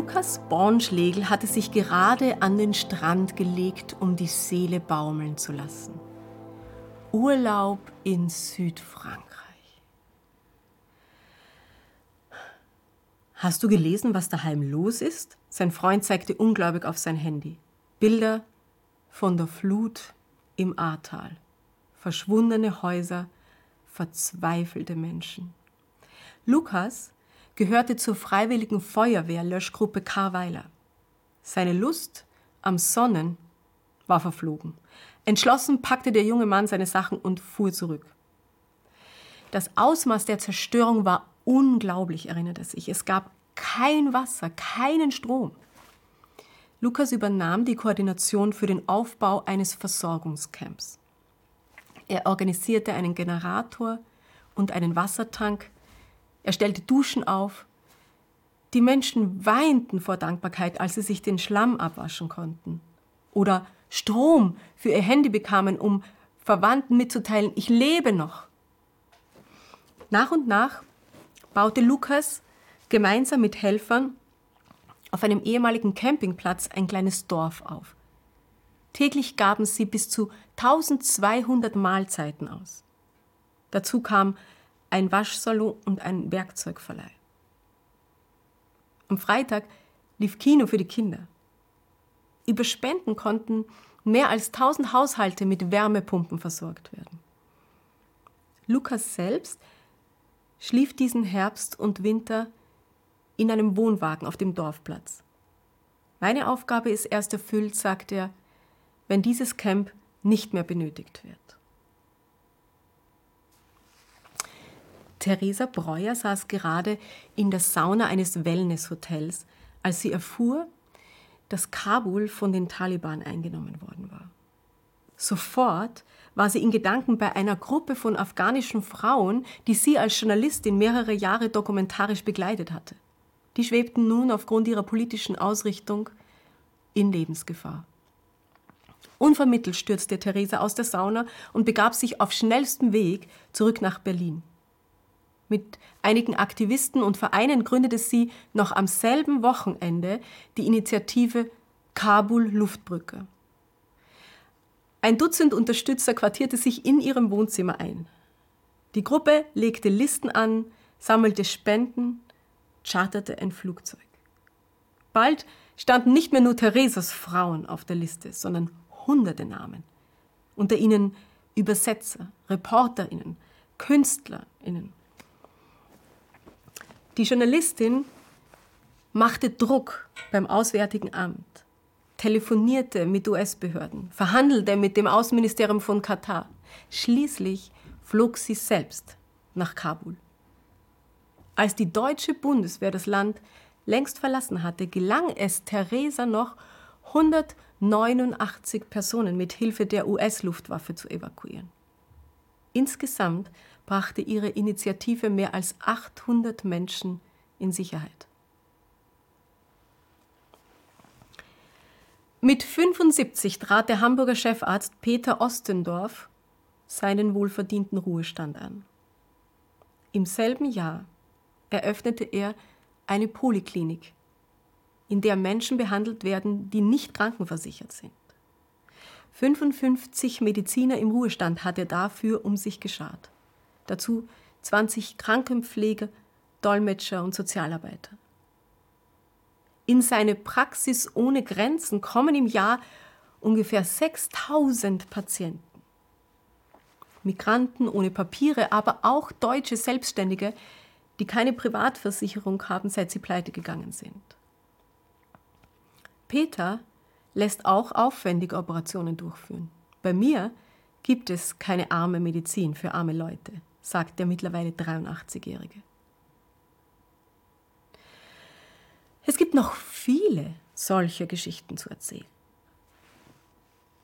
Lukas Bornschlegel hatte sich gerade an den Strand gelegt, um die Seele baumeln zu lassen. Urlaub in Südfrankreich. Hast du gelesen, was daheim los ist? Sein Freund zeigte ungläubig auf sein Handy. Bilder von der Flut im Ahrtal. Verschwundene Häuser, verzweifelte Menschen. Lukas gehörte zur freiwilligen Feuerwehrlöschgruppe Karweiler. Seine Lust am Sonnen war verflogen. Entschlossen packte der junge Mann seine Sachen und fuhr zurück. Das Ausmaß der Zerstörung war unglaublich, erinnert er sich. Es gab kein Wasser, keinen Strom. Lukas übernahm die Koordination für den Aufbau eines Versorgungscamps. Er organisierte einen Generator und einen Wassertank. Er stellte Duschen auf. Die Menschen weinten vor Dankbarkeit, als sie sich den Schlamm abwaschen konnten. Oder Strom für ihr Handy bekamen, um Verwandten mitzuteilen, ich lebe noch. Nach und nach baute Lukas gemeinsam mit Helfern auf einem ehemaligen Campingplatz ein kleines Dorf auf. Täglich gaben sie bis zu 1200 Mahlzeiten aus. Dazu kam ein Waschsalon und ein Werkzeugverleih. Am Freitag lief Kino für die Kinder. Über Spenden konnten mehr als 1000 Haushalte mit Wärmepumpen versorgt werden. Lukas selbst schlief diesen Herbst und Winter in einem Wohnwagen auf dem Dorfplatz. Meine Aufgabe ist erst erfüllt, sagt er, wenn dieses Camp nicht mehr benötigt wird. Theresa Breuer saß gerade in der Sauna eines Wellnesshotels, als sie erfuhr, dass Kabul von den Taliban eingenommen worden war. Sofort war sie in Gedanken bei einer Gruppe von afghanischen Frauen, die sie als Journalistin mehrere Jahre dokumentarisch begleitet hatte die schwebten nun aufgrund ihrer politischen Ausrichtung in Lebensgefahr. Unvermittelt stürzte Theresa aus der Sauna und begab sich auf schnellstem Weg zurück nach Berlin. Mit einigen Aktivisten und Vereinen gründete sie noch am selben Wochenende die Initiative Kabul Luftbrücke. Ein Dutzend Unterstützer quartierte sich in ihrem Wohnzimmer ein. Die Gruppe legte Listen an, sammelte Spenden charterte ein Flugzeug. Bald standen nicht mehr nur Theresas Frauen auf der Liste, sondern hunderte Namen. Unter ihnen Übersetzer, Reporterinnen, Künstlerinnen. Die Journalistin machte Druck beim Auswärtigen Amt, telefonierte mit US-Behörden, verhandelte mit dem Außenministerium von Katar. Schließlich flog sie selbst nach Kabul. Als die deutsche Bundeswehr das Land längst verlassen hatte, gelang es Theresa noch, 189 Personen mit Hilfe der US-Luftwaffe zu evakuieren. Insgesamt brachte ihre Initiative mehr als 800 Menschen in Sicherheit. Mit 75 trat der Hamburger Chefarzt Peter Ostendorf seinen wohlverdienten Ruhestand an. Im selben Jahr eröffnete er eine Poliklinik, in der Menschen behandelt werden, die nicht krankenversichert sind. 55 Mediziner im Ruhestand hat er dafür um sich geschart. Dazu 20 Krankenpfleger, Dolmetscher und Sozialarbeiter. In seine Praxis ohne Grenzen kommen im Jahr ungefähr 6000 Patienten. Migranten ohne Papiere, aber auch deutsche Selbstständige, die keine Privatversicherung haben, seit sie pleite gegangen sind. Peter lässt auch aufwendige Operationen durchführen. Bei mir gibt es keine arme Medizin für arme Leute, sagt der mittlerweile 83-Jährige. Es gibt noch viele solcher Geschichten zu erzählen.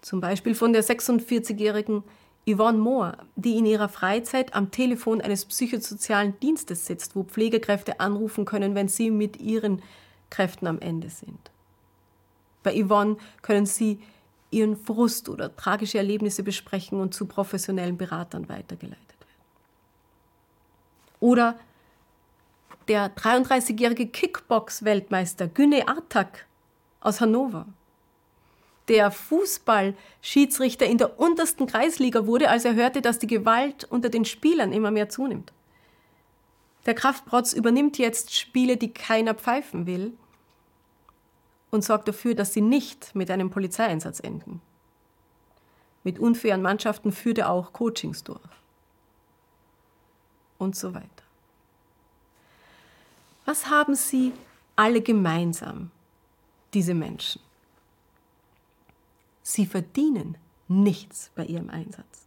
Zum Beispiel von der 46-jährigen Yvonne Mohr, die in ihrer Freizeit am Telefon eines psychosozialen Dienstes sitzt, wo Pflegekräfte anrufen können, wenn sie mit ihren Kräften am Ende sind. Bei Yvonne können sie ihren Frust oder tragische Erlebnisse besprechen und zu professionellen Beratern weitergeleitet. Oder der 33-jährige Kickbox-Weltmeister Günne Artak aus Hannover, der Fußballschiedsrichter in der untersten Kreisliga wurde, als er hörte, dass die Gewalt unter den Spielern immer mehr zunimmt. Der Kraftprotz übernimmt jetzt Spiele, die keiner pfeifen will und sorgt dafür, dass sie nicht mit einem Polizeieinsatz enden. Mit unfairen Mannschaften führt er auch Coachings durch. Und so weiter. Was haben sie alle gemeinsam, diese Menschen? Sie verdienen nichts bei ihrem Einsatz.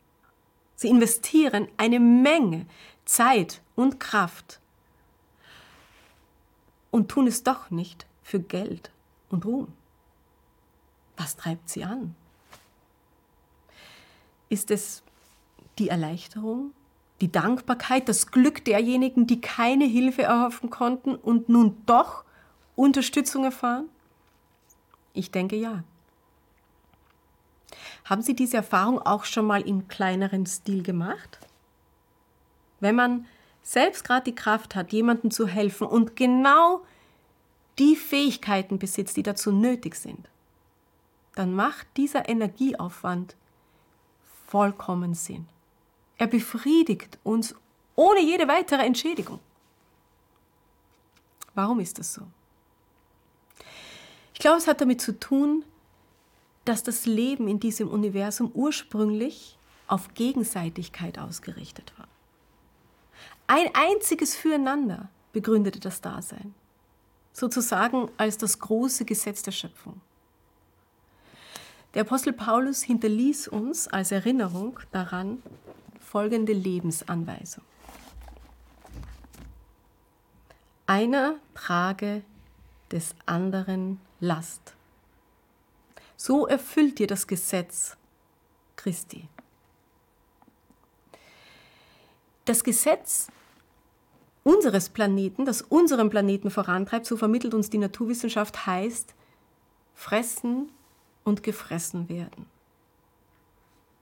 Sie investieren eine Menge Zeit und Kraft und tun es doch nicht für Geld und Ruhm. Was treibt sie an? Ist es die Erleichterung, die Dankbarkeit, das Glück derjenigen, die keine Hilfe erhoffen konnten und nun doch Unterstützung erfahren? Ich denke ja. Haben Sie diese Erfahrung auch schon mal im kleineren Stil gemacht? Wenn man selbst gerade die Kraft hat, jemandem zu helfen und genau die Fähigkeiten besitzt, die dazu nötig sind, dann macht dieser Energieaufwand vollkommen Sinn. Er befriedigt uns ohne jede weitere Entschädigung. Warum ist das so? Ich glaube, es hat damit zu tun, dass das Leben in diesem Universum ursprünglich auf Gegenseitigkeit ausgerichtet war. Ein einziges Füreinander begründete das Dasein, sozusagen als das große Gesetz der Schöpfung. Der Apostel Paulus hinterließ uns als Erinnerung daran, folgende Lebensanweisung. Einer trage des anderen Last. So erfüllt ihr das Gesetz Christi. Das Gesetz unseres Planeten, das unseren Planeten vorantreibt, so vermittelt uns die Naturwissenschaft, heißt fressen und gefressen werden.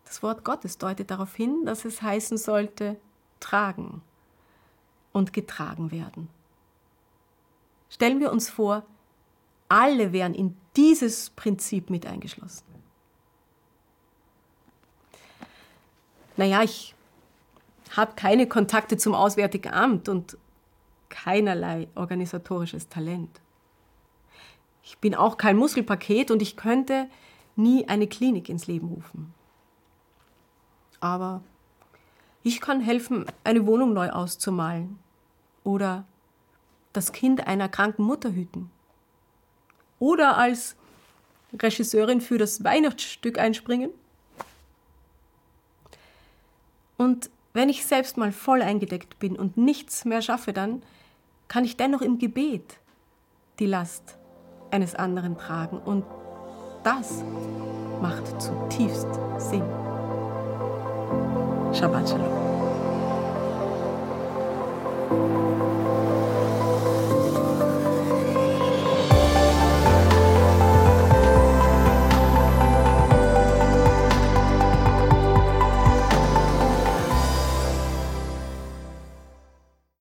Das Wort Gottes deutet darauf hin, dass es heißen sollte, tragen und getragen werden. Stellen wir uns vor, alle wären in dieses Prinzip mit eingeschlossen. Naja, ich habe keine Kontakte zum Auswärtigen Amt und keinerlei organisatorisches Talent. Ich bin auch kein Muskelpaket und ich könnte nie eine Klinik ins Leben rufen aber ich kann helfen, eine Wohnung neu auszumalen oder das Kind einer kranken Mutter hüten oder als Regisseurin für das Weihnachtsstück einspringen. Und wenn ich selbst mal voll eingedeckt bin und nichts mehr schaffe, dann kann ich dennoch im Gebet die Last eines anderen tragen. Und das macht zutiefst Sinn. 上班去了。